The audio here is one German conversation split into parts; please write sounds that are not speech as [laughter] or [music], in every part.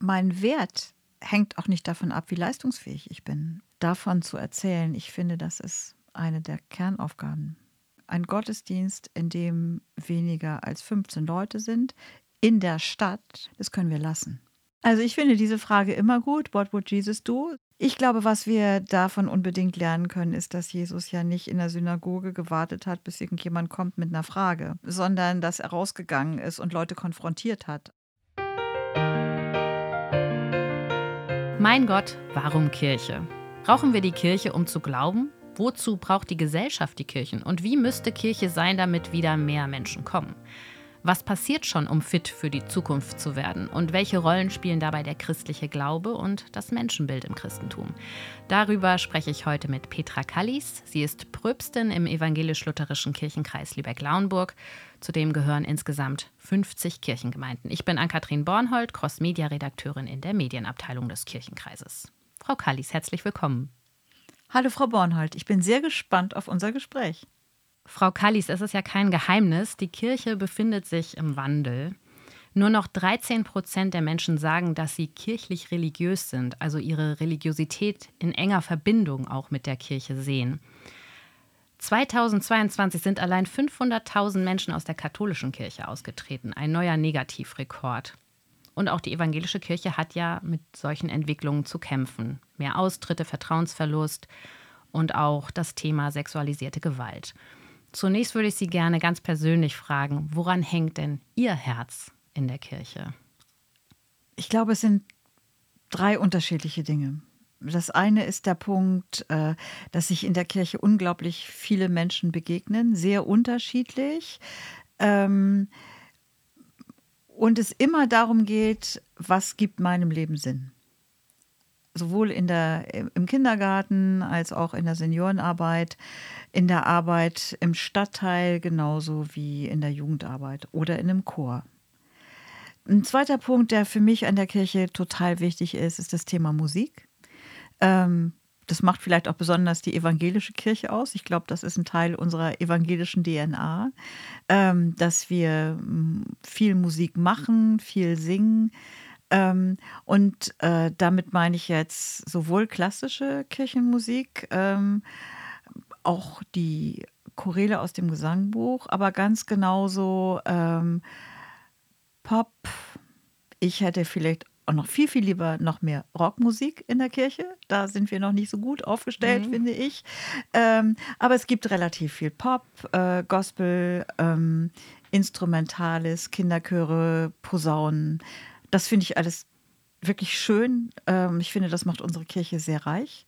mein Wert hängt auch nicht davon ab, wie leistungsfähig ich bin. Davon zu erzählen, ich finde, das ist eine der Kernaufgaben. Ein Gottesdienst, in dem weniger als 15 Leute sind, in der Stadt, das können wir lassen. Also ich finde diese Frage immer gut. What would Jesus do? Ich glaube, was wir davon unbedingt lernen können, ist, dass Jesus ja nicht in der Synagoge gewartet hat, bis irgendjemand kommt mit einer Frage, sondern dass er rausgegangen ist und Leute konfrontiert hat. Mein Gott, warum Kirche? Brauchen wir die Kirche, um zu glauben? Wozu braucht die Gesellschaft die Kirchen? Und wie müsste Kirche sein, damit wieder mehr Menschen kommen? Was passiert schon, um fit für die Zukunft zu werden? Und welche Rollen spielen dabei der christliche Glaube und das Menschenbild im Christentum? Darüber spreche ich heute mit Petra Kallis. Sie ist Pröbstin im evangelisch-lutherischen Kirchenkreis Lübeck-Lauenburg. Zudem gehören insgesamt 50 Kirchengemeinden. Ich bin Ann-Kathrin Bornhold, Cross-Media-Redakteurin in der Medienabteilung des Kirchenkreises. Frau Kallis, herzlich willkommen. Hallo Frau Bornhold, ich bin sehr gespannt auf unser Gespräch. Frau Kallis, es ist ja kein Geheimnis, die Kirche befindet sich im Wandel. Nur noch 13 Prozent der Menschen sagen, dass sie kirchlich religiös sind, also ihre Religiosität in enger Verbindung auch mit der Kirche sehen. 2022 sind allein 500.000 Menschen aus der katholischen Kirche ausgetreten, ein neuer Negativrekord. Und auch die evangelische Kirche hat ja mit solchen Entwicklungen zu kämpfen. Mehr Austritte, Vertrauensverlust und auch das Thema sexualisierte Gewalt. Zunächst würde ich Sie gerne ganz persönlich fragen, woran hängt denn Ihr Herz in der Kirche? Ich glaube, es sind drei unterschiedliche Dinge. Das eine ist der Punkt, äh, dass sich in der Kirche unglaublich viele Menschen begegnen, sehr unterschiedlich. Ähm, und es immer darum geht, was gibt meinem Leben Sinn? Sowohl in der, im Kindergarten als auch in der Seniorenarbeit in der Arbeit im Stadtteil genauso wie in der Jugendarbeit oder in einem Chor. Ein zweiter Punkt, der für mich an der Kirche total wichtig ist, ist das Thema Musik. Ähm, das macht vielleicht auch besonders die evangelische Kirche aus. Ich glaube, das ist ein Teil unserer evangelischen DNA, ähm, dass wir mm, viel Musik machen, viel singen. Ähm, und äh, damit meine ich jetzt sowohl klassische Kirchenmusik, ähm, auch die Choräle aus dem Gesangbuch, aber ganz genauso ähm, Pop. Ich hätte vielleicht auch noch viel, viel lieber noch mehr Rockmusik in der Kirche. Da sind wir noch nicht so gut aufgestellt, mhm. finde ich. Ähm, aber es gibt relativ viel Pop, äh, Gospel, ähm, Instrumentales, Kinderchöre, Posaunen. Das finde ich alles wirklich schön. Ähm, ich finde, das macht unsere Kirche sehr reich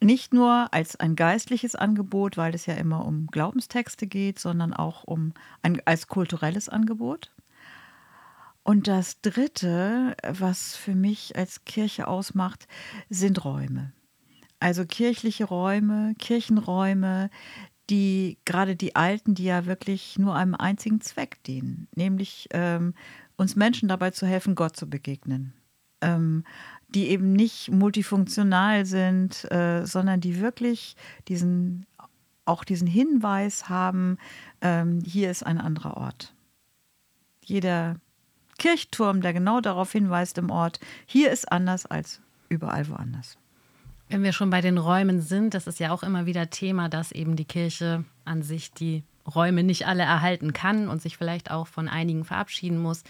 nicht nur als ein geistliches Angebot, weil es ja immer um Glaubenstexte geht, sondern auch um ein, als kulturelles Angebot. Und das Dritte, was für mich als Kirche ausmacht, sind Räume. Also kirchliche Räume, Kirchenräume, die gerade die alten, die ja wirklich nur einem einzigen Zweck dienen, nämlich ähm, uns Menschen dabei zu helfen, Gott zu begegnen. Ähm, die eben nicht multifunktional sind, äh, sondern die wirklich diesen, auch diesen Hinweis haben, ähm, hier ist ein anderer Ort. Jeder Kirchturm, der genau darauf hinweist im Ort, hier ist anders als überall woanders. Wenn wir schon bei den Räumen sind, das ist ja auch immer wieder Thema, dass eben die Kirche an sich die Räume nicht alle erhalten kann und sich vielleicht auch von einigen verabschieden muss.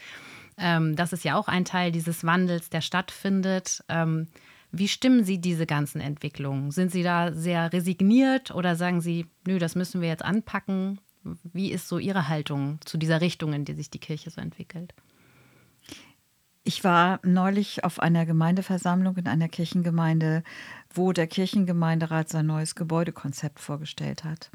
Ähm, das ist ja auch ein Teil dieses Wandels, der stattfindet. Ähm, wie stimmen Sie diese ganzen Entwicklungen? Sind Sie da sehr resigniert oder sagen Sie, nö, das müssen wir jetzt anpacken? Wie ist so Ihre Haltung zu dieser Richtung, in die sich die Kirche so entwickelt? Ich war neulich auf einer Gemeindeversammlung in einer Kirchengemeinde, wo der Kirchengemeinderat sein neues Gebäudekonzept vorgestellt hat.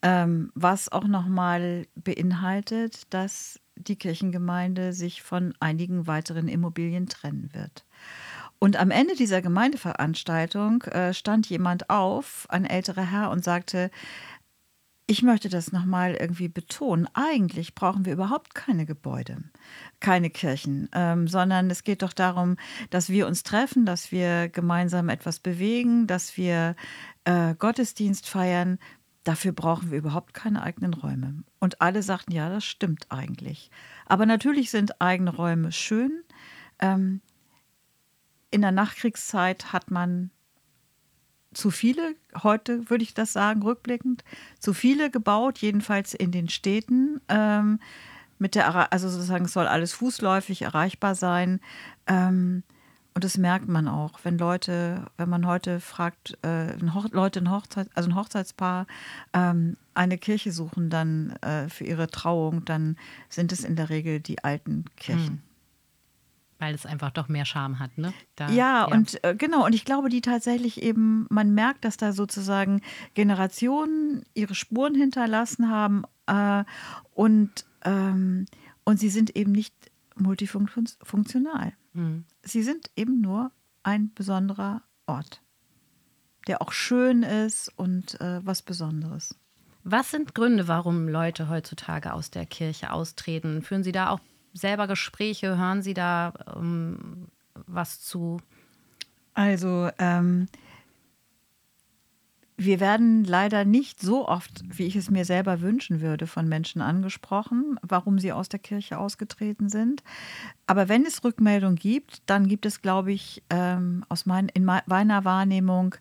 Ähm, was auch nochmal beinhaltet, dass die Kirchengemeinde sich von einigen weiteren Immobilien trennen wird. Und am Ende dieser Gemeindeveranstaltung äh, stand jemand auf, ein älterer Herr, und sagte, ich möchte das nochmal irgendwie betonen. Eigentlich brauchen wir überhaupt keine Gebäude, keine Kirchen, ähm, sondern es geht doch darum, dass wir uns treffen, dass wir gemeinsam etwas bewegen, dass wir äh, Gottesdienst feiern. Dafür brauchen wir überhaupt keine eigenen Räume. Und alle sagten, ja, das stimmt eigentlich. Aber natürlich sind eigene Räume schön. Ähm, in der Nachkriegszeit hat man zu viele, heute würde ich das sagen, rückblickend, zu viele gebaut, jedenfalls in den Städten. Ähm, mit der, also sozusagen, es soll alles fußläufig erreichbar sein. Ähm, und das merkt man auch, wenn Leute, wenn man heute fragt, äh, Leute ein Hochzeit, also ein Hochzeitspaar ähm, eine Kirche suchen dann äh, für ihre Trauung, dann sind es in der Regel die alten Kirchen. Mhm. Weil es einfach doch mehr Charme hat, ne? Da, ja, ja, und äh, genau, und ich glaube, die tatsächlich eben, man merkt, dass da sozusagen Generationen ihre Spuren hinterlassen haben äh, und, ähm, und sie sind eben nicht multifunktional. Mhm. Sie sind eben nur ein besonderer Ort, der auch schön ist und äh, was Besonderes. Was sind Gründe, warum Leute heutzutage aus der Kirche austreten? Führen Sie da auch selber Gespräche? Hören Sie da ähm, was zu? Also, ähm, wir werden leider nicht so oft, wie ich es mir selber wünschen würde, von Menschen angesprochen, warum sie aus der Kirche ausgetreten sind. Aber wenn es Rückmeldung gibt, dann gibt es, glaube ich, ähm, aus mein, in meiner Wahrnehmung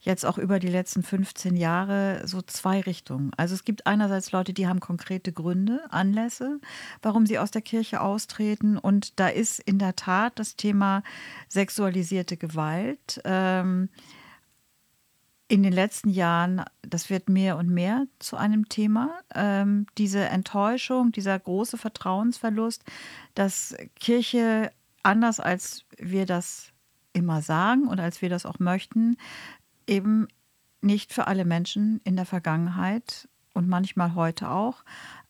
jetzt auch über die letzten 15 Jahre so zwei Richtungen. Also es gibt einerseits Leute, die haben konkrete Gründe, Anlässe, warum sie aus der Kirche austreten. Und da ist in der Tat das Thema sexualisierte Gewalt. Ähm, in den letzten Jahren, das wird mehr und mehr zu einem Thema, ähm, diese Enttäuschung, dieser große Vertrauensverlust, dass Kirche anders als wir das immer sagen und als wir das auch möchten, eben nicht für alle Menschen in der Vergangenheit und manchmal heute auch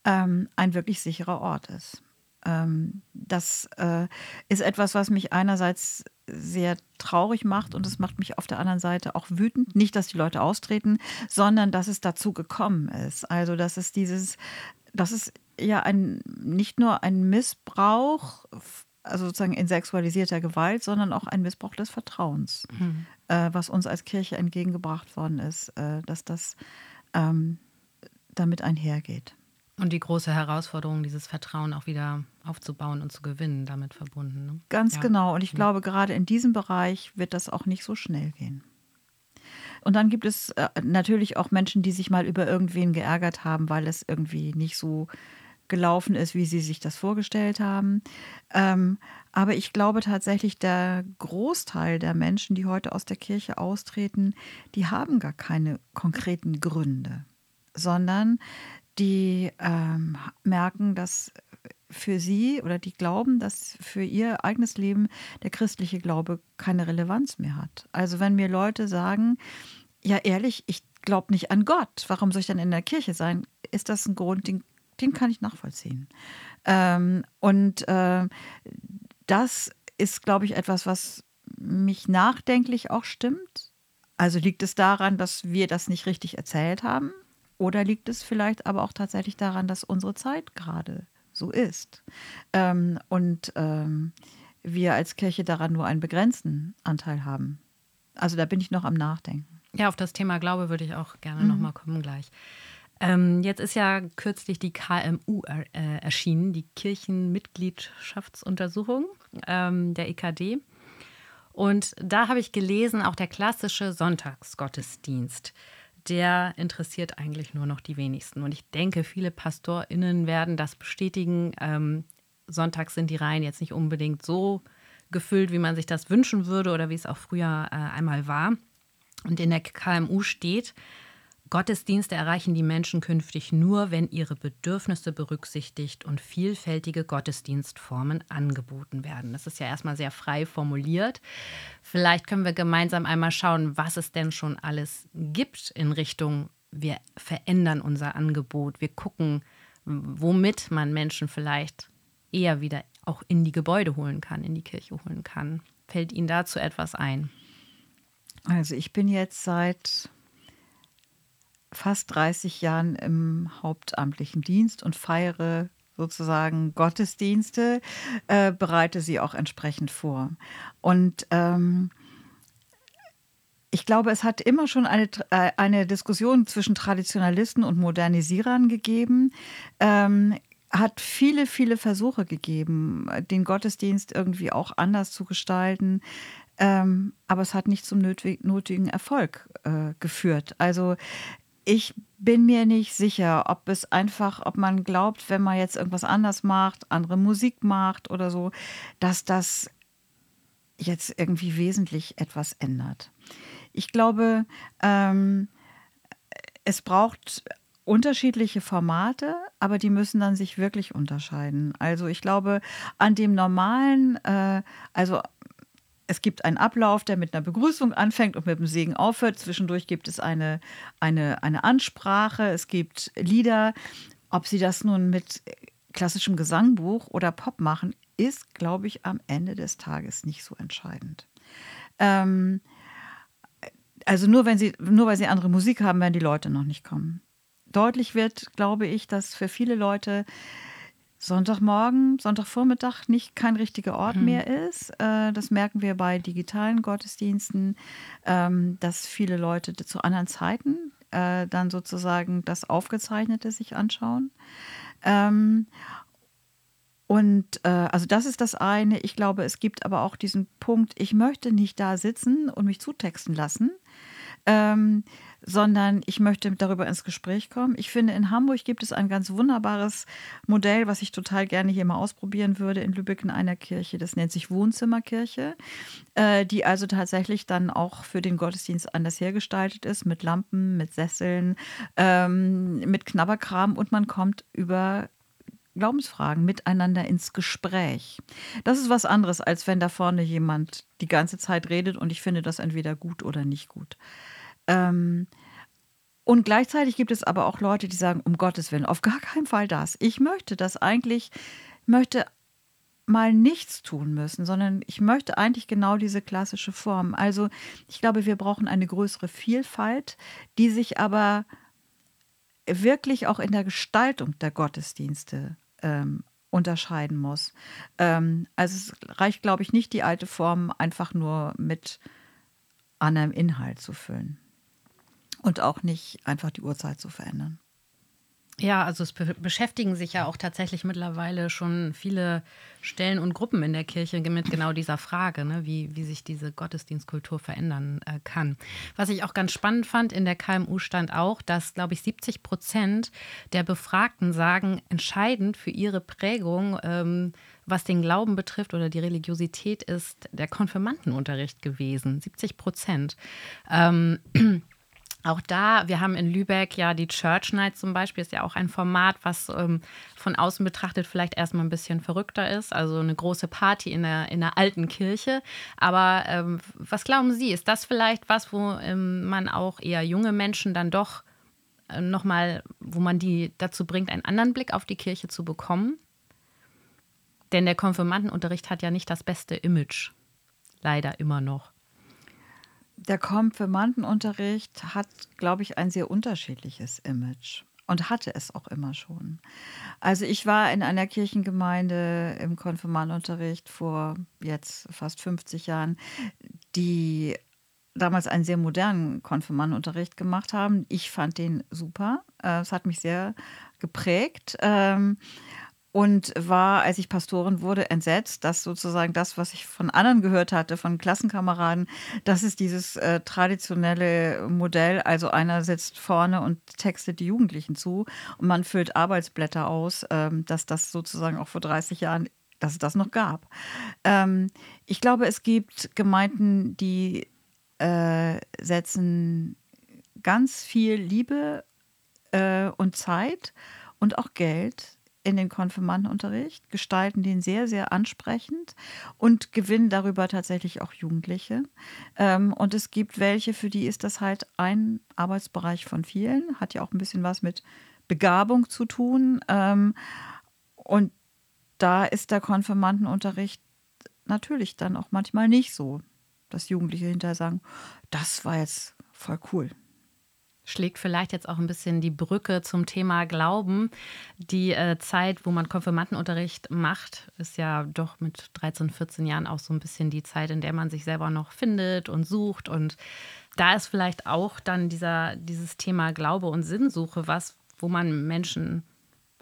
ähm, ein wirklich sicherer Ort ist. Ähm, das äh, ist etwas, was mich einerseits sehr traurig macht und es macht mich auf der anderen Seite auch wütend. Nicht, dass die Leute austreten, sondern dass es dazu gekommen ist. Also, dass es dieses, das ist ja ein, nicht nur ein Missbrauch also sozusagen in sexualisierter Gewalt, sondern auch ein Missbrauch des Vertrauens, mhm. äh, was uns als Kirche entgegengebracht worden ist, äh, dass das ähm, damit einhergeht. Und die große Herausforderung, dieses Vertrauen auch wieder aufzubauen und zu gewinnen, damit verbunden. Ne? Ganz ja. genau. Und ich glaube, gerade in diesem Bereich wird das auch nicht so schnell gehen. Und dann gibt es äh, natürlich auch Menschen, die sich mal über irgendwen geärgert haben, weil es irgendwie nicht so gelaufen ist, wie sie sich das vorgestellt haben. Ähm, aber ich glaube tatsächlich, der Großteil der Menschen, die heute aus der Kirche austreten, die haben gar keine konkreten Gründe, sondern die ähm, merken, dass für sie oder die glauben, dass für ihr eigenes Leben der christliche Glaube keine Relevanz mehr hat. Also wenn mir Leute sagen, ja ehrlich, ich glaube nicht an Gott, warum soll ich dann in der Kirche sein? Ist das ein Grund, den den kann ich nachvollziehen. Ähm, und äh, das ist, glaube ich, etwas, was mich nachdenklich auch stimmt. Also liegt es daran, dass wir das nicht richtig erzählt haben? Oder liegt es vielleicht aber auch tatsächlich daran, dass unsere Zeit gerade so ist? Ähm, und ähm, wir als Kirche daran nur einen begrenzten Anteil haben. Also da bin ich noch am Nachdenken. Ja, auf das Thema Glaube würde ich auch gerne mhm. nochmal kommen gleich. Ähm, jetzt ist ja kürzlich die KMU er, äh, erschienen, die Kirchenmitgliedschaftsuntersuchung ähm, der EKD. Und da habe ich gelesen, auch der klassische Sonntagsgottesdienst, der interessiert eigentlich nur noch die wenigsten. Und ich denke, viele PastorInnen werden das bestätigen. Ähm, sonntags sind die Reihen jetzt nicht unbedingt so gefüllt, wie man sich das wünschen würde oder wie es auch früher äh, einmal war. Und in der KMU steht, Gottesdienste erreichen die Menschen künftig nur, wenn ihre Bedürfnisse berücksichtigt und vielfältige Gottesdienstformen angeboten werden. Das ist ja erstmal sehr frei formuliert. Vielleicht können wir gemeinsam einmal schauen, was es denn schon alles gibt in Richtung, wir verändern unser Angebot, wir gucken, womit man Menschen vielleicht eher wieder auch in die Gebäude holen kann, in die Kirche holen kann. Fällt Ihnen dazu etwas ein? Also ich bin jetzt seit fast 30 Jahren im hauptamtlichen Dienst und feiere sozusagen Gottesdienste, äh, bereite sie auch entsprechend vor. Und ähm, ich glaube, es hat immer schon eine, äh, eine Diskussion zwischen Traditionalisten und Modernisierern gegeben. Ähm, hat viele, viele Versuche gegeben, den Gottesdienst irgendwie auch anders zu gestalten. Ähm, aber es hat nicht zum nötigen Erfolg äh, geführt. Also ich bin mir nicht sicher, ob es einfach, ob man glaubt, wenn man jetzt irgendwas anders macht, andere Musik macht oder so, dass das jetzt irgendwie wesentlich etwas ändert. Ich glaube, ähm, es braucht unterschiedliche Formate, aber die müssen dann sich wirklich unterscheiden. Also ich glaube, an dem normalen, äh, also es gibt einen Ablauf, der mit einer Begrüßung anfängt und mit dem Segen aufhört. Zwischendurch gibt es eine, eine, eine Ansprache, es gibt Lieder. Ob sie das nun mit klassischem Gesangbuch oder Pop machen, ist, glaube ich, am Ende des Tages nicht so entscheidend. Ähm, also nur, wenn sie, nur weil sie andere Musik haben, werden die Leute noch nicht kommen. Deutlich wird, glaube ich, dass für viele Leute Sonntagmorgen, Sonntagvormittag nicht kein richtiger Ort mhm. mehr ist. Äh, das merken wir bei digitalen Gottesdiensten, ähm, dass viele Leute zu anderen Zeiten äh, dann sozusagen das Aufgezeichnete sich anschauen. Ähm, und äh, also das ist das eine. Ich glaube, es gibt aber auch diesen Punkt, ich möchte nicht da sitzen und mich zutexten lassen, ähm, sondern ich möchte darüber ins Gespräch kommen. Ich finde, in Hamburg gibt es ein ganz wunderbares Modell, was ich total gerne hier mal ausprobieren würde, in Lübeck in einer Kirche. Das nennt sich Wohnzimmerkirche, äh, die also tatsächlich dann auch für den Gottesdienst anders hergestaltet ist, mit Lampen, mit Sesseln, ähm, mit Knabberkram und man kommt über Glaubensfragen miteinander ins Gespräch. Das ist was anderes, als wenn da vorne jemand die ganze Zeit redet und ich finde das entweder gut oder nicht gut. Ähm, und gleichzeitig gibt es aber auch Leute, die sagen, um Gottes Willen, auf gar keinen Fall das. Ich möchte das eigentlich, möchte mal nichts tun müssen, sondern ich möchte eigentlich genau diese klassische Form. Also ich glaube, wir brauchen eine größere Vielfalt, die sich aber wirklich auch in der Gestaltung der Gottesdienste ähm, unterscheiden muss. Ähm, also es reicht, glaube ich, nicht die alte Form einfach nur mit anderem Inhalt zu füllen. Und auch nicht einfach die Uhrzeit zu verändern. Ja, also es be beschäftigen sich ja auch tatsächlich mittlerweile schon viele Stellen und Gruppen in der Kirche mit genau dieser Frage, ne, wie, wie sich diese Gottesdienstkultur verändern äh, kann. Was ich auch ganz spannend fand, in der KMU stand auch, dass, glaube ich, 70 Prozent der Befragten sagen, entscheidend für ihre Prägung, ähm, was den Glauben betrifft oder die Religiosität, ist der Konfirmandenunterricht gewesen. 70 Prozent. Ähm, [clears throat] auch da, wir haben in Lübeck ja die Church Night zum Beispiel, ist ja auch ein Format, was ähm, von außen betrachtet vielleicht erstmal ein bisschen verrückter ist. Also eine große Party in der, in der alten Kirche. Aber ähm, was glauben Sie, ist das vielleicht was, wo ähm, man auch eher junge Menschen dann doch äh, nochmal, wo man die dazu bringt, einen anderen Blick auf die Kirche zu bekommen? Denn der Konfirmandenunterricht hat ja nicht das beste Image. Leider immer noch. Der Konfirmandenunterricht hat, glaube ich, ein sehr unterschiedliches Image und hatte es auch immer schon. Also ich war in einer Kirchengemeinde im Konfirmandenunterricht vor jetzt fast 50 Jahren, die damals einen sehr modernen Konfirmandenunterricht gemacht haben. Ich fand den super. Äh, es hat mich sehr geprägt. Und war, als ich Pastorin wurde, entsetzt, dass sozusagen das, was ich von anderen gehört hatte, von Klassenkameraden, das ist dieses äh, traditionelle Modell. Also einer sitzt vorne und textet die Jugendlichen zu und man füllt Arbeitsblätter aus, ähm, dass das sozusagen auch vor 30 Jahren, dass es das noch gab. Ähm, ich glaube, es gibt Gemeinden, die äh, setzen ganz viel Liebe äh, und Zeit und auch Geld in den Konfirmandenunterricht, gestalten den sehr, sehr ansprechend und gewinnen darüber tatsächlich auch Jugendliche. Ähm, und es gibt welche, für die ist das halt ein Arbeitsbereich von vielen, hat ja auch ein bisschen was mit Begabung zu tun. Ähm, und da ist der Konfirmandenunterricht natürlich dann auch manchmal nicht so, dass Jugendliche hinterher sagen, das war jetzt voll cool schlägt vielleicht jetzt auch ein bisschen die Brücke zum Thema Glauben. Die äh, Zeit, wo man Konfirmandenunterricht macht, ist ja doch mit 13, 14 Jahren auch so ein bisschen die Zeit, in der man sich selber noch findet und sucht. Und da ist vielleicht auch dann dieser, dieses Thema Glaube und Sinnsuche was, wo man Menschen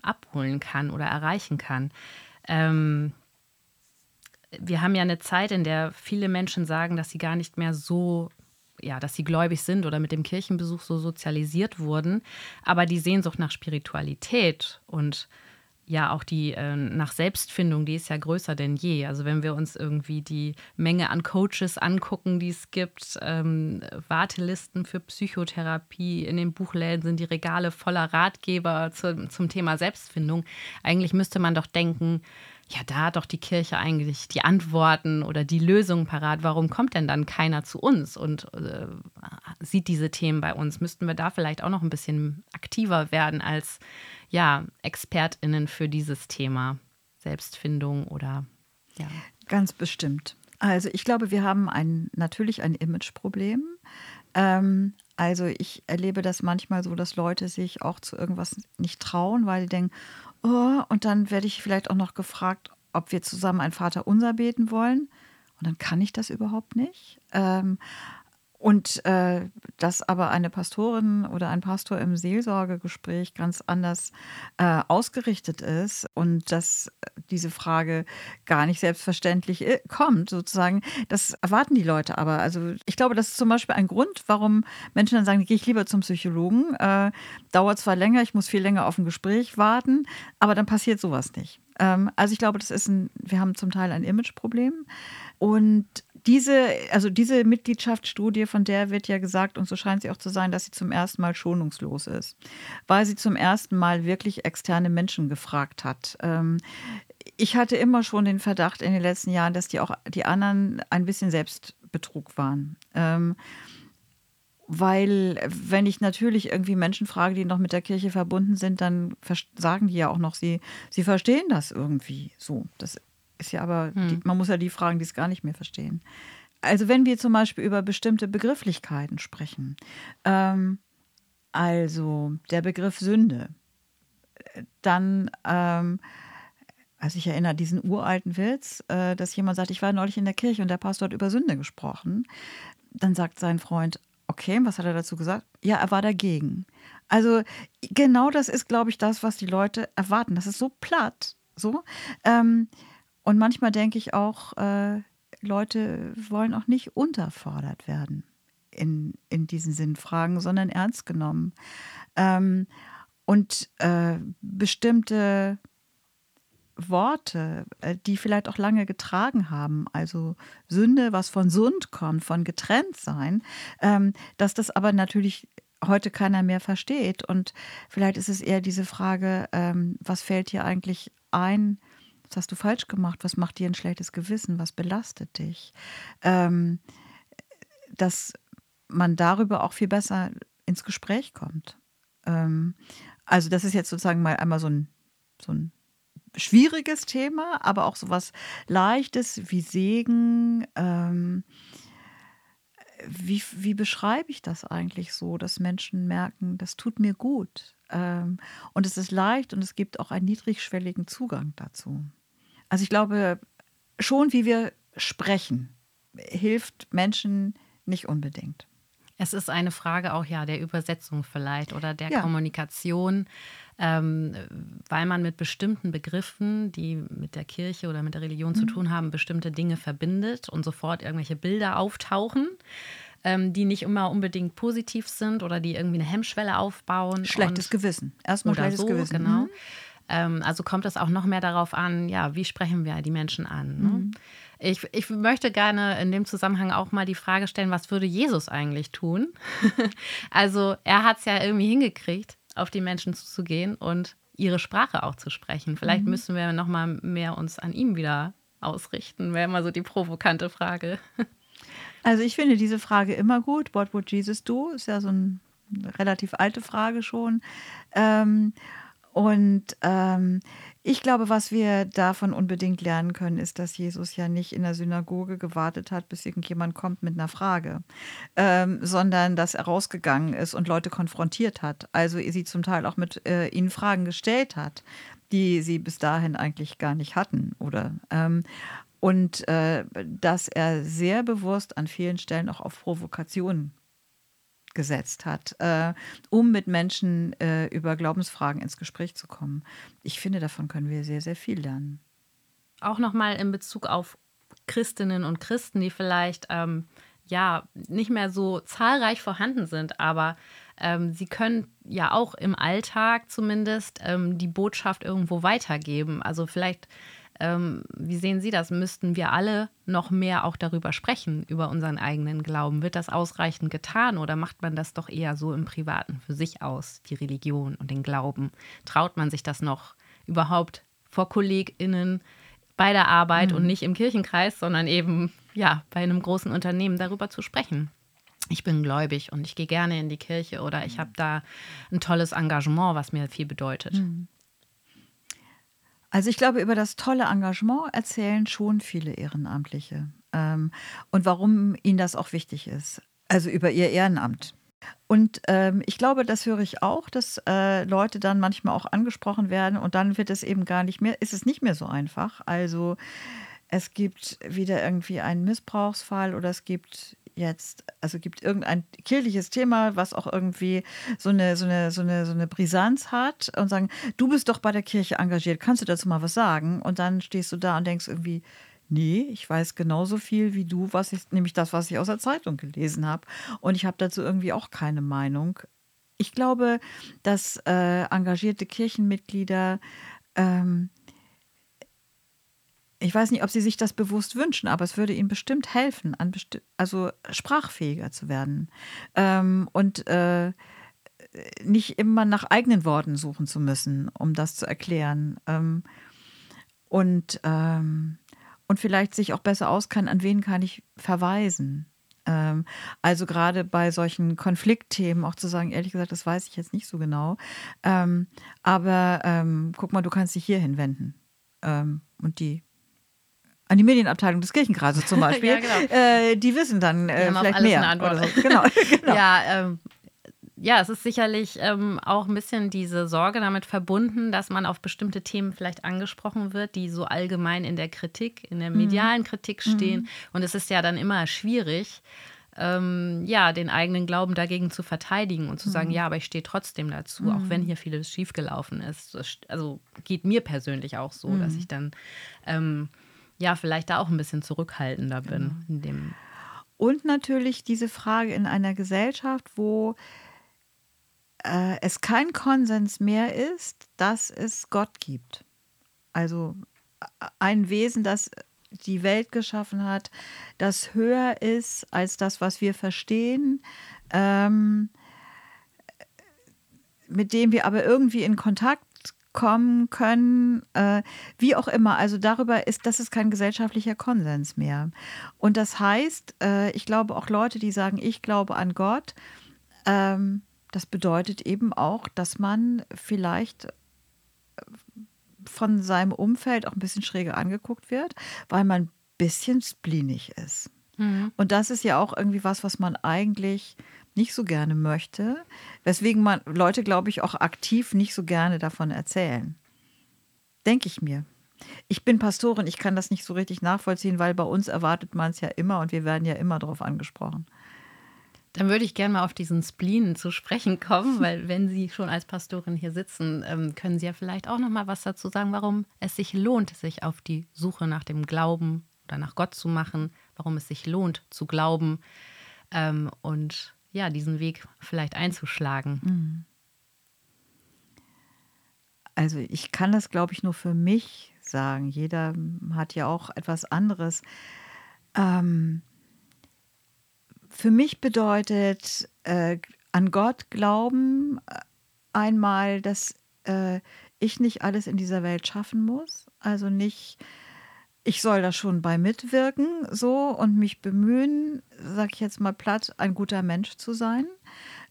abholen kann oder erreichen kann. Ähm, wir haben ja eine Zeit, in der viele Menschen sagen, dass sie gar nicht mehr so ja, dass sie gläubig sind oder mit dem Kirchenbesuch so sozialisiert wurden. Aber die Sehnsucht nach Spiritualität und ja auch die äh, nach Selbstfindung, die ist ja größer denn je. Also wenn wir uns irgendwie die Menge an Coaches angucken, die es gibt, ähm, Wartelisten für Psychotherapie, in den Buchläden sind die Regale voller Ratgeber zu, zum Thema Selbstfindung. Eigentlich müsste man doch denken, ja, da hat doch die Kirche eigentlich die Antworten oder die Lösungen parat. Warum kommt denn dann keiner zu uns und äh, sieht diese Themen bei uns? Müssten wir da vielleicht auch noch ein bisschen aktiver werden als ja, ExpertInnen für dieses Thema Selbstfindung oder ja. Ganz bestimmt. Also ich glaube, wir haben ein, natürlich ein Imageproblem. Ähm, also ich erlebe das manchmal so, dass Leute sich auch zu irgendwas nicht trauen, weil sie denken, oh, und dann werde ich vielleicht auch noch gefragt, ob wir zusammen ein Vaterunser beten wollen. Und dann kann ich das überhaupt nicht. Ähm, und äh, dass aber eine Pastorin oder ein Pastor im Seelsorgegespräch ganz anders äh, ausgerichtet ist und dass diese Frage gar nicht selbstverständlich äh, kommt, sozusagen, das erwarten die Leute aber. Also ich glaube, das ist zum Beispiel ein Grund, warum Menschen dann sagen, gehe ich lieber zum Psychologen. Äh, dauert zwar länger, ich muss viel länger auf ein Gespräch warten, aber dann passiert sowas nicht. Ähm, also ich glaube, das ist ein, wir haben zum Teil ein Imageproblem. Und diese, also diese Mitgliedschaftsstudie, von der wird ja gesagt, und so scheint sie auch zu sein, dass sie zum ersten Mal schonungslos ist, weil sie zum ersten Mal wirklich externe Menschen gefragt hat. Ähm, ich hatte immer schon den Verdacht in den letzten Jahren, dass die auch die anderen ein bisschen Selbstbetrug waren. Ähm, weil, wenn ich natürlich irgendwie Menschen frage, die noch mit der Kirche verbunden sind, dann sagen die ja auch noch, sie, sie verstehen das irgendwie so. Das ist ja aber, hm. die, man muss ja die fragen, die es gar nicht mehr verstehen. Also wenn wir zum Beispiel über bestimmte Begrifflichkeiten sprechen, ähm, also der Begriff Sünde, dann, ähm, also ich erinnere diesen uralten Witz, äh, dass jemand sagt, ich war neulich in der Kirche und der Pastor hat über Sünde gesprochen. Dann sagt sein Freund, okay, was hat er dazu gesagt? Ja, er war dagegen. Also genau das ist, glaube ich, das, was die Leute erwarten. Das ist so platt, so. Ähm, und manchmal denke ich auch, äh, Leute wollen auch nicht unterfordert werden in, in diesen Sinnfragen, sondern ernst genommen. Ähm, und äh, bestimmte Worte, äh, die vielleicht auch lange getragen haben, also Sünde, was von Sund kommt, von getrennt sein, ähm, dass das aber natürlich heute keiner mehr versteht. Und vielleicht ist es eher diese Frage, ähm, was fällt hier eigentlich ein, hast du falsch gemacht? Was macht dir ein schlechtes Gewissen? Was belastet dich? Ähm, dass man darüber auch viel besser ins Gespräch kommt. Ähm, also das ist jetzt sozusagen mal einmal so ein, so ein schwieriges Thema, aber auch so was Leichtes wie Segen. Ähm, wie, wie beschreibe ich das eigentlich so, dass Menschen merken, das tut mir gut? Ähm, und es ist leicht und es gibt auch einen niedrigschwelligen Zugang dazu. Also ich glaube, schon wie wir sprechen, hilft Menschen nicht unbedingt. Es ist eine Frage auch ja der Übersetzung vielleicht oder der ja. Kommunikation, ähm, weil man mit bestimmten Begriffen, die mit der Kirche oder mit der Religion mhm. zu tun haben, bestimmte Dinge verbindet und sofort irgendwelche Bilder auftauchen ähm, die nicht immer unbedingt positiv sind oder die irgendwie eine Hemmschwelle aufbauen. Schlechtes Gewissen. Erstmal schlechtes so, Gewissen. Genau. Mhm. Ähm, also kommt es auch noch mehr darauf an, ja, wie sprechen wir die Menschen an? Ne? Mhm. Ich, ich möchte gerne in dem Zusammenhang auch mal die Frage stellen, was würde Jesus eigentlich tun? [laughs] also er hat es ja irgendwie hingekriegt, auf die Menschen zuzugehen und ihre Sprache auch zu sprechen. Vielleicht mhm. müssen wir noch mal mehr uns an ihm wieder ausrichten, wäre immer so die provokante Frage. [laughs] Also ich finde diese Frage immer gut. What would Jesus do? Ist ja so eine relativ alte Frage schon. Ähm, und ähm, ich glaube, was wir davon unbedingt lernen können, ist, dass Jesus ja nicht in der Synagoge gewartet hat, bis irgendjemand kommt mit einer Frage, ähm, sondern dass er rausgegangen ist und Leute konfrontiert hat. Also sie zum Teil auch mit äh, ihnen Fragen gestellt hat, die sie bis dahin eigentlich gar nicht hatten. Oder ähm, und äh, dass er sehr bewusst an vielen Stellen auch auf Provokationen gesetzt hat, äh, um mit Menschen äh, über Glaubensfragen ins Gespräch zu kommen. Ich finde, davon können wir sehr, sehr viel lernen. Auch nochmal in Bezug auf Christinnen und Christen, die vielleicht ähm, ja nicht mehr so zahlreich vorhanden sind, aber ähm, sie können ja auch im Alltag zumindest ähm, die Botschaft irgendwo weitergeben. Also vielleicht, ähm, wie sehen Sie das? Müssten wir alle noch mehr auch darüber sprechen, über unseren eigenen Glauben? Wird das ausreichend getan oder macht man das doch eher so im Privaten für sich aus, die Religion und den Glauben? Traut man sich das noch überhaupt vor KollegInnen bei der Arbeit mhm. und nicht im Kirchenkreis, sondern eben ja bei einem großen Unternehmen darüber zu sprechen? ich bin gläubig und ich gehe gerne in die Kirche oder ich habe da ein tolles Engagement, was mir viel bedeutet. Mhm. Also ich glaube, über das tolle Engagement erzählen schon viele Ehrenamtliche ähm, und warum ihnen das auch wichtig ist. Also über ihr Ehrenamt. Und ähm, ich glaube, das höre ich auch, dass äh, Leute dann manchmal auch angesprochen werden und dann wird es eben gar nicht mehr, ist es nicht mehr so einfach. Also es gibt wieder irgendwie einen Missbrauchsfall oder es gibt jetzt, also gibt irgendein kirchliches Thema, was auch irgendwie so eine, so eine, so eine, so eine Brisanz hat und sagen, du bist doch bei der Kirche engagiert, kannst du dazu mal was sagen? Und dann stehst du da und denkst irgendwie, nee, ich weiß genauso viel wie du, was ich, nämlich das, was ich aus der Zeitung gelesen habe. Und ich habe dazu irgendwie auch keine Meinung. Ich glaube, dass äh, engagierte Kirchenmitglieder ähm, ich weiß nicht, ob Sie sich das bewusst wünschen, aber es würde Ihnen bestimmt helfen, besti also sprachfähiger zu werden ähm, und äh, nicht immer nach eigenen Worten suchen zu müssen, um das zu erklären. Ähm, und, ähm, und vielleicht sich auch besser auskennen, an wen kann ich verweisen. Ähm, also gerade bei solchen Konfliktthemen auch zu sagen, ehrlich gesagt, das weiß ich jetzt nicht so genau. Ähm, aber ähm, guck mal, du kannst dich hier hinwenden. und die an die Medienabteilung des Kirchenkreises zum [laughs] Beispiel, ja, genau. äh, die wissen dann äh, vielleicht mehr. Oder so. genau, [laughs] genau. Ja, ähm, ja, es ist sicherlich ähm, auch ein bisschen diese Sorge damit verbunden, dass man auf bestimmte Themen vielleicht angesprochen wird, die so allgemein in der Kritik, in der mhm. medialen Kritik stehen. Mhm. Und es ist ja dann immer schwierig, ähm, ja, den eigenen Glauben dagegen zu verteidigen und zu sagen, mhm. ja, aber ich stehe trotzdem dazu, mhm. auch wenn mhm. hier vieles schiefgelaufen ist. Also geht mir persönlich auch so, dass mhm. ich dann ähm, ja, vielleicht da auch ein bisschen zurückhaltender bin. Genau. In dem Und natürlich diese Frage in einer Gesellschaft, wo äh, es kein Konsens mehr ist, dass es Gott gibt. Also ein Wesen, das die Welt geschaffen hat, das höher ist als das, was wir verstehen, ähm, mit dem wir aber irgendwie in Kontakt kommen können, äh, wie auch immer. Also darüber ist, das ist kein gesellschaftlicher Konsens mehr. Und das heißt, äh, ich glaube auch Leute, die sagen, ich glaube an Gott, ähm, das bedeutet eben auch, dass man vielleicht von seinem Umfeld auch ein bisschen schräger angeguckt wird, weil man ein bisschen spleenig ist. Mhm. Und das ist ja auch irgendwie was, was man eigentlich nicht so gerne möchte, weswegen man Leute, glaube ich, auch aktiv nicht so gerne davon erzählen. Denke ich mir. Ich bin Pastorin, ich kann das nicht so richtig nachvollziehen, weil bei uns erwartet man es ja immer und wir werden ja immer darauf angesprochen. Dann würde ich gerne mal auf diesen Spleen zu sprechen kommen, [laughs] weil wenn Sie schon als Pastorin hier sitzen, ähm, können Sie ja vielleicht auch noch mal was dazu sagen, warum es sich lohnt, sich auf die Suche nach dem Glauben oder nach Gott zu machen, warum es sich lohnt zu glauben ähm, und ja, diesen Weg vielleicht einzuschlagen? Mhm. Also ich kann das, glaube ich, nur für mich sagen. Jeder hat ja auch etwas anderes. Ähm, für mich bedeutet äh, an Gott glauben äh, einmal, dass äh, ich nicht alles in dieser Welt schaffen muss. Also nicht ich soll da schon bei mitwirken, so und mich bemühen, sag ich jetzt mal platt, ein guter Mensch zu sein.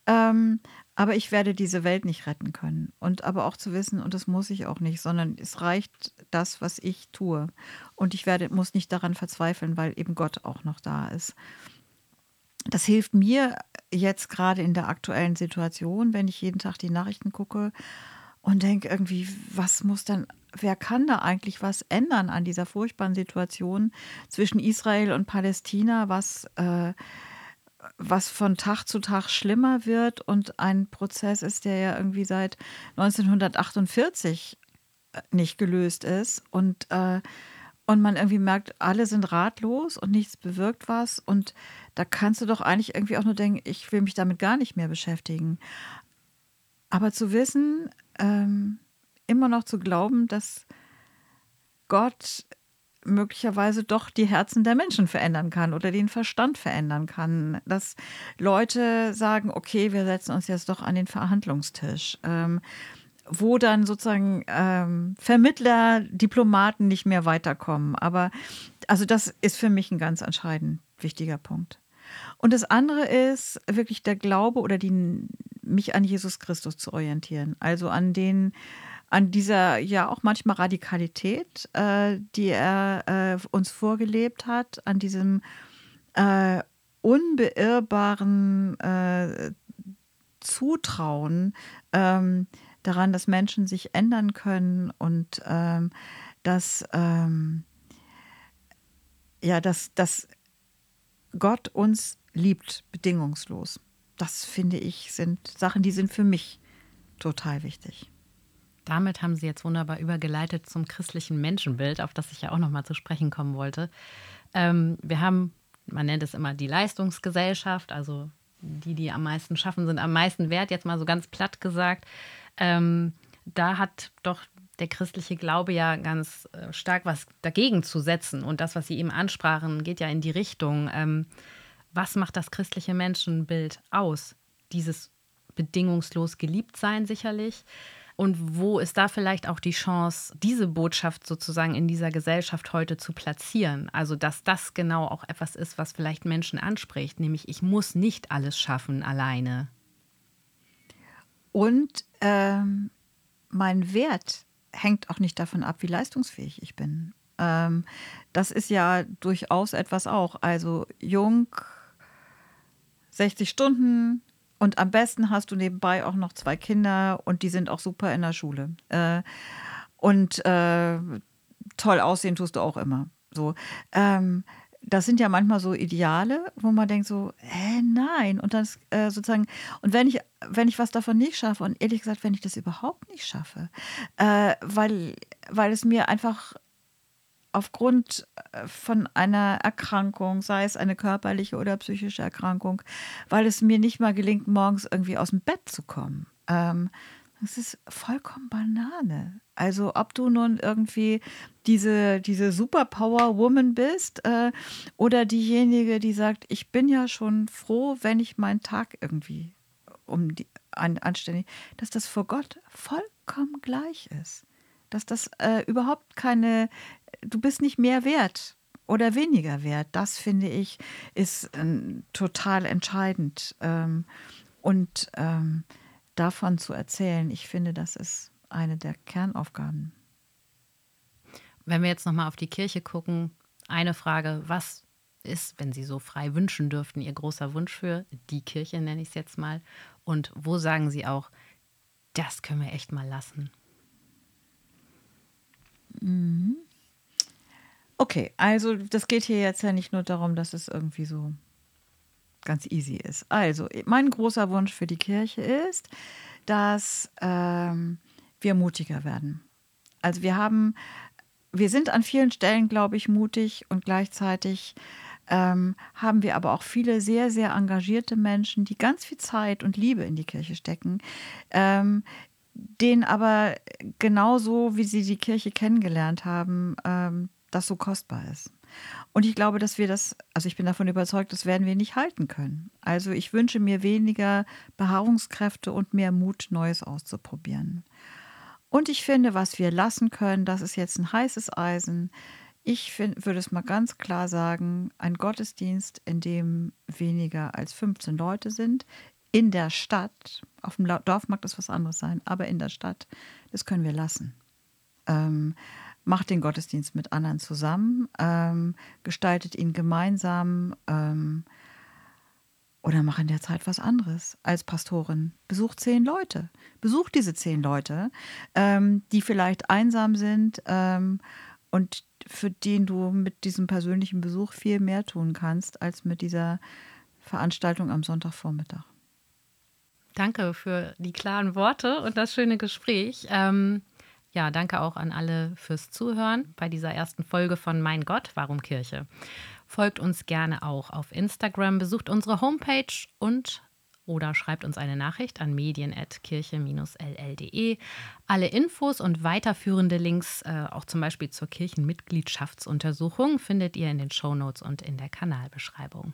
Ähm, aber ich werde diese Welt nicht retten können. Und aber auch zu wissen, und das muss ich auch nicht, sondern es reicht das, was ich tue. Und ich werde, muss nicht daran verzweifeln, weil eben Gott auch noch da ist. Das hilft mir jetzt gerade in der aktuellen Situation, wenn ich jeden Tag die Nachrichten gucke und denke irgendwie, was muss denn, wer kann da eigentlich was ändern an dieser furchtbaren Situation zwischen Israel und Palästina, was, äh, was von Tag zu Tag schlimmer wird und ein Prozess ist, der ja irgendwie seit 1948 äh, nicht gelöst ist und, äh, und man irgendwie merkt, alle sind ratlos und nichts bewirkt was. Und da kannst du doch eigentlich irgendwie auch nur denken, ich will mich damit gar nicht mehr beschäftigen. Aber zu wissen, ähm, immer noch zu glauben, dass Gott möglicherweise doch die Herzen der Menschen verändern kann oder den Verstand verändern kann. Dass Leute sagen, okay, wir setzen uns jetzt doch an den Verhandlungstisch. Ähm, wo dann sozusagen ähm, Vermittler, Diplomaten nicht mehr weiterkommen. Aber also das ist für mich ein ganz entscheidend wichtiger Punkt. Und das andere ist wirklich der Glaube oder die, mich an Jesus Christus zu orientieren. Also an den, an dieser ja auch manchmal Radikalität, äh, die er äh, uns vorgelebt hat, an diesem äh, unbeirrbaren äh, Zutrauen, ähm, daran, dass Menschen sich ändern können und ähm, dass, ähm, ja, dass, dass Gott uns liebt, bedingungslos. Das finde ich, sind Sachen, die sind für mich total wichtig. Damit haben Sie jetzt wunderbar übergeleitet zum christlichen Menschenbild, auf das ich ja auch noch mal zu sprechen kommen wollte. Ähm, wir haben, man nennt es immer die Leistungsgesellschaft, also die, die am meisten schaffen, sind am meisten wert, jetzt mal so ganz platt gesagt. Ähm, da hat doch der christliche Glaube ja ganz äh, stark was dagegen zu setzen. Und das, was Sie eben ansprachen, geht ja in die Richtung, ähm, was macht das christliche Menschenbild aus? Dieses bedingungslos geliebt sein sicherlich. Und wo ist da vielleicht auch die Chance, diese Botschaft sozusagen in dieser Gesellschaft heute zu platzieren? Also, dass das genau auch etwas ist, was vielleicht Menschen anspricht, nämlich ich muss nicht alles schaffen alleine. Und ähm, mein Wert hängt auch nicht davon ab, wie leistungsfähig ich bin. Ähm, das ist ja durchaus etwas auch. Also jung, 60 Stunden und am besten hast du nebenbei auch noch zwei Kinder und die sind auch super in der Schule. Äh, und äh, toll aussehen tust du auch immer. So. Ähm, das sind ja manchmal so Ideale, wo man denkt so, hä, nein. Und das äh, sozusagen, und wenn ich, wenn ich was davon nicht schaffe, und ehrlich gesagt, wenn ich das überhaupt nicht schaffe, äh, weil, weil es mir einfach aufgrund äh, von einer Erkrankung, sei es eine körperliche oder psychische Erkrankung, weil es mir nicht mal gelingt, morgens irgendwie aus dem Bett zu kommen. Ähm, das ist vollkommen Banane. Also ob du nun irgendwie diese, diese Superpower-Woman bist äh, oder diejenige, die sagt, ich bin ja schon froh, wenn ich meinen Tag irgendwie um die, an, anständig, dass das vor Gott vollkommen gleich ist. Dass das äh, überhaupt keine, du bist nicht mehr wert oder weniger wert. Das finde ich ist äh, total entscheidend. Ähm, und ähm, davon zu erzählen, ich finde, das ist eine der Kernaufgaben. Wenn wir jetzt nochmal auf die Kirche gucken, eine Frage, was ist, wenn Sie so frei wünschen dürften, Ihr großer Wunsch für die Kirche, nenne ich es jetzt mal? Und wo sagen Sie auch, das können wir echt mal lassen? Mhm. Okay, also das geht hier jetzt ja nicht nur darum, dass es irgendwie so ganz easy ist. Also, mein großer Wunsch für die Kirche ist, dass ähm, wir mutiger werden. Also wir haben, wir sind an vielen Stellen, glaube ich, mutig und gleichzeitig ähm, haben wir aber auch viele sehr, sehr engagierte Menschen, die ganz viel Zeit und Liebe in die Kirche stecken, ähm, denen aber genauso, wie sie die Kirche kennengelernt haben, ähm, das so kostbar ist. Und ich glaube, dass wir das, also ich bin davon überzeugt, das werden wir nicht halten können. Also ich wünsche mir weniger Beharrungskräfte und mehr Mut, Neues auszuprobieren. Und ich finde, was wir lassen können, das ist jetzt ein heißes Eisen. Ich find, würde es mal ganz klar sagen, ein Gottesdienst, in dem weniger als 15 Leute sind, in der Stadt, auf dem Dorf mag das was anderes sein, aber in der Stadt, das können wir lassen. Ähm, macht den Gottesdienst mit anderen zusammen, ähm, gestaltet ihn gemeinsam ähm, oder mach in der Zeit was anderes als Pastorin. Besucht zehn Leute. Besucht diese zehn Leute, ähm, die vielleicht einsam sind ähm, und für den du mit diesem persönlichen Besuch viel mehr tun kannst als mit dieser Veranstaltung am Sonntagvormittag. Danke für die klaren Worte und das schöne Gespräch. Ähm Ja, danke auch an alle fürs Zuhören bei dieser ersten Folge von Mein Gott, warum Kirche. Folgt uns gerne auch auf Instagram, besucht unsere Homepage und oder schreibt uns eine Nachricht an medien.kirche-ll.de. Alle Infos und weiterführende Links, äh, auch zum Beispiel zur Kirchenmitgliedschaftsuntersuchung, findet ihr in den Shownotes und in der Kanalbeschreibung.